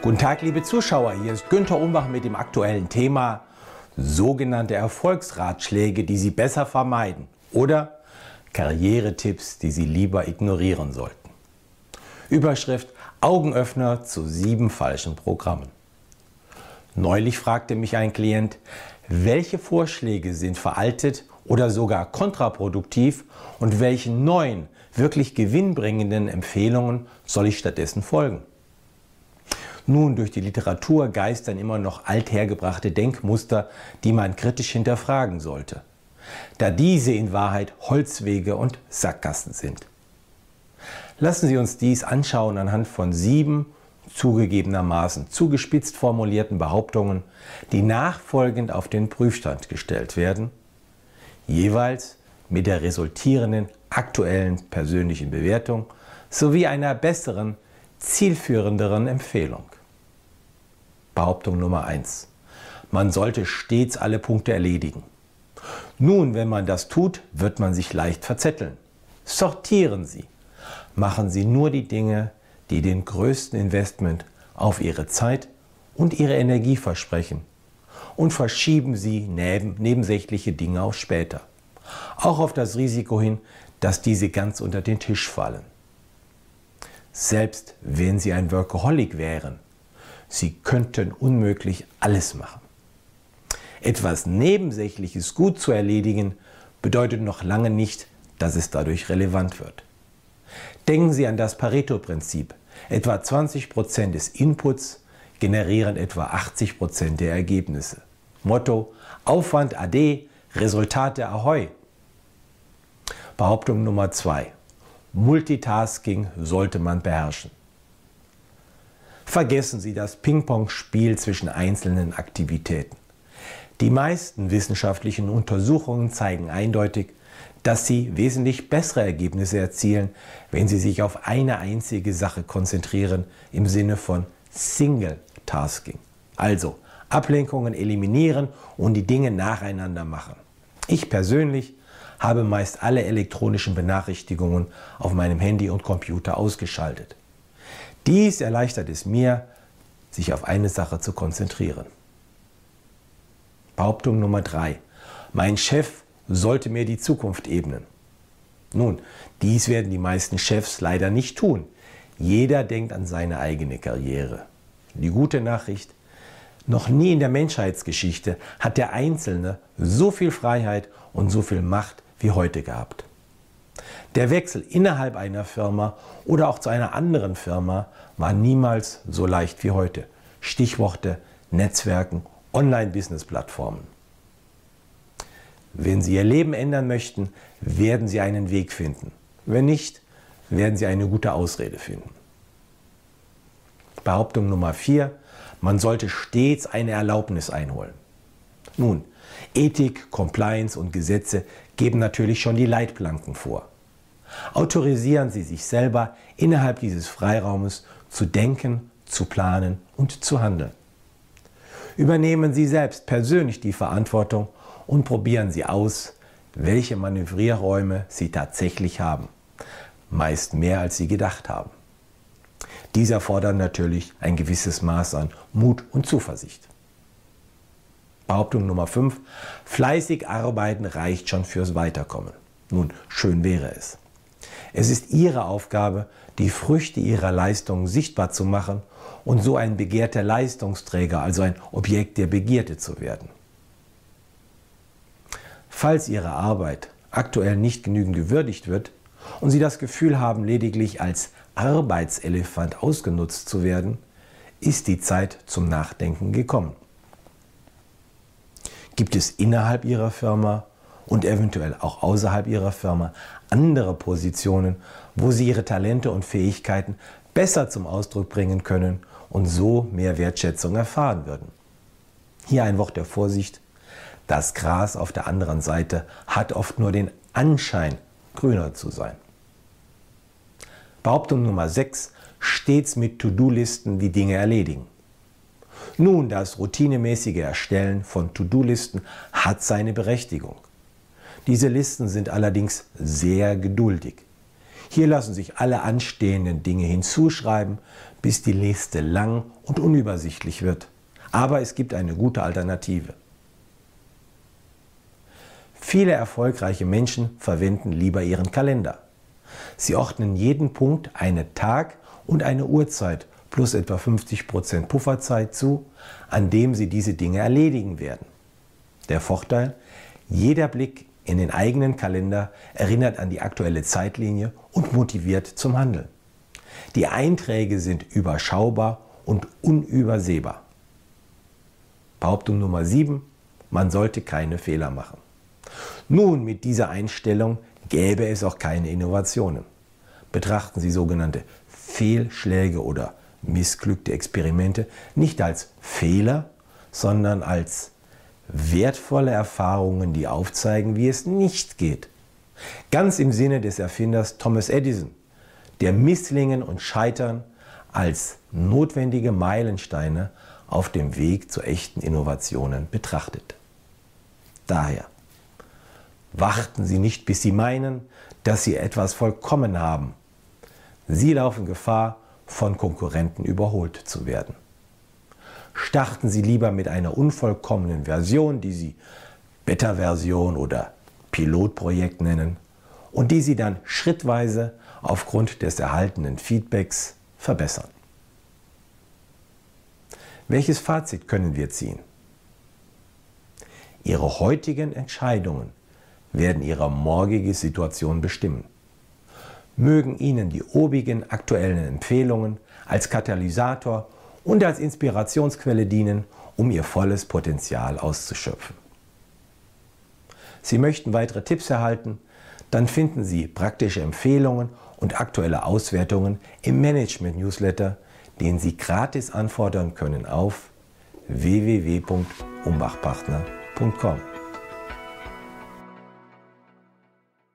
Guten Tag, liebe Zuschauer. Hier ist Günther Umbach mit dem aktuellen Thema sogenannte Erfolgsratschläge, die Sie besser vermeiden oder Karrieretipps, die Sie lieber ignorieren sollten. Überschrift Augenöffner zu sieben falschen Programmen. Neulich fragte mich ein Klient, welche Vorschläge sind veraltet oder sogar kontraproduktiv und welchen neuen, wirklich gewinnbringenden Empfehlungen soll ich stattdessen folgen? Nun, durch die Literatur geistern immer noch althergebrachte Denkmuster, die man kritisch hinterfragen sollte, da diese in Wahrheit Holzwege und Sackgassen sind. Lassen Sie uns dies anschauen anhand von sieben zugegebenermaßen zugespitzt formulierten Behauptungen, die nachfolgend auf den Prüfstand gestellt werden, jeweils mit der resultierenden aktuellen persönlichen Bewertung sowie einer besseren, zielführenderen Empfehlung. Behauptung Nummer 1. Man sollte stets alle Punkte erledigen. Nun, wenn man das tut, wird man sich leicht verzetteln. Sortieren Sie. Machen Sie nur die Dinge, die den größten Investment auf Ihre Zeit und Ihre Energie versprechen. Und verschieben Sie neben, nebensächliche Dinge auf später. Auch auf das Risiko hin, dass diese ganz unter den Tisch fallen. Selbst wenn Sie ein Workaholic wären, Sie könnten unmöglich alles machen. Etwas Nebensächliches gut zu erledigen, bedeutet noch lange nicht, dass es dadurch relevant wird. Denken Sie an das Pareto-Prinzip. Etwa 20% des Inputs generieren etwa 80% der Ergebnisse. Motto Aufwand AD, Resultate Ahoi. Behauptung Nummer 2. Multitasking sollte man beherrschen. Vergessen Sie das Ping-Pong-Spiel zwischen einzelnen Aktivitäten. Die meisten wissenschaftlichen Untersuchungen zeigen eindeutig, dass Sie wesentlich bessere Ergebnisse erzielen, wenn Sie sich auf eine einzige Sache konzentrieren im Sinne von Single Tasking. Also Ablenkungen eliminieren und die Dinge nacheinander machen. Ich persönlich habe meist alle elektronischen Benachrichtigungen auf meinem Handy und Computer ausgeschaltet. Dies erleichtert es mir, sich auf eine Sache zu konzentrieren. Behauptung Nummer drei: Mein Chef sollte mir die Zukunft ebnen. Nun, dies werden die meisten Chefs leider nicht tun. Jeder denkt an seine eigene Karriere. Die gute Nachricht, noch nie in der Menschheitsgeschichte hat der Einzelne so viel Freiheit und so viel Macht wie heute gehabt. Der Wechsel innerhalb einer Firma oder auch zu einer anderen Firma war niemals so leicht wie heute. Stichworte Netzwerken, Online-Business-Plattformen. Wenn Sie Ihr Leben ändern möchten, werden Sie einen Weg finden. Wenn nicht, werden Sie eine gute Ausrede finden. Behauptung Nummer 4. Man sollte stets eine Erlaubnis einholen. Nun, Ethik, Compliance und Gesetze geben natürlich schon die Leitplanken vor. Autorisieren Sie sich selber innerhalb dieses Freiraumes zu denken, zu planen und zu handeln. Übernehmen Sie selbst persönlich die Verantwortung und probieren Sie aus, welche Manövrierräume Sie tatsächlich haben. Meist mehr, als Sie gedacht haben. Dies erfordert natürlich ein gewisses Maß an Mut und Zuversicht. Behauptung Nummer 5. Fleißig arbeiten reicht schon fürs Weiterkommen. Nun, schön wäre es. Es ist Ihre Aufgabe, die Früchte Ihrer Leistung sichtbar zu machen und so ein begehrter Leistungsträger, also ein Objekt der Begierde zu werden. Falls Ihre Arbeit aktuell nicht genügend gewürdigt wird und Sie das Gefühl haben, lediglich als Arbeitselefant ausgenutzt zu werden, ist die Zeit zum Nachdenken gekommen. Gibt es innerhalb Ihrer Firma und eventuell auch außerhalb ihrer Firma andere Positionen, wo sie ihre Talente und Fähigkeiten besser zum Ausdruck bringen können und so mehr Wertschätzung erfahren würden. Hier ein Wort der Vorsicht. Das Gras auf der anderen Seite hat oft nur den Anschein, grüner zu sein. Behauptung Nummer 6. Stets mit To-Do-Listen die Dinge erledigen. Nun, das routinemäßige Erstellen von To-Do-Listen hat seine Berechtigung. Diese Listen sind allerdings sehr geduldig. Hier lassen sich alle anstehenden Dinge hinzuschreiben, bis die Liste lang und unübersichtlich wird. Aber es gibt eine gute Alternative. Viele erfolgreiche Menschen verwenden lieber ihren Kalender. Sie ordnen jeden Punkt eine Tag- und eine Uhrzeit plus etwa 50% Pufferzeit zu, an dem sie diese Dinge erledigen werden. Der Vorteil, jeder Blick in den eigenen Kalender erinnert an die aktuelle Zeitlinie und motiviert zum Handeln. Die Einträge sind überschaubar und unübersehbar. Behauptung Nummer 7. Man sollte keine Fehler machen. Nun, mit dieser Einstellung gäbe es auch keine Innovationen. Betrachten Sie sogenannte Fehlschläge oder missglückte Experimente nicht als Fehler, sondern als wertvolle Erfahrungen, die aufzeigen, wie es nicht geht. Ganz im Sinne des Erfinders Thomas Edison, der Misslingen und Scheitern als notwendige Meilensteine auf dem Weg zu echten Innovationen betrachtet. Daher, warten Sie nicht, bis Sie meinen, dass Sie etwas vollkommen haben. Sie laufen Gefahr, von Konkurrenten überholt zu werden. Starten Sie lieber mit einer unvollkommenen Version, die Sie Beta-Version oder Pilotprojekt nennen und die Sie dann schrittweise aufgrund des erhaltenen Feedbacks verbessern. Welches Fazit können wir ziehen? Ihre heutigen Entscheidungen werden Ihre morgige Situation bestimmen. Mögen Ihnen die obigen aktuellen Empfehlungen als Katalysator und als Inspirationsquelle dienen, um Ihr volles Potenzial auszuschöpfen. Sie möchten weitere Tipps erhalten? Dann finden Sie praktische Empfehlungen und aktuelle Auswertungen im Management-Newsletter, den Sie gratis anfordern können auf www.umbachpartner.com.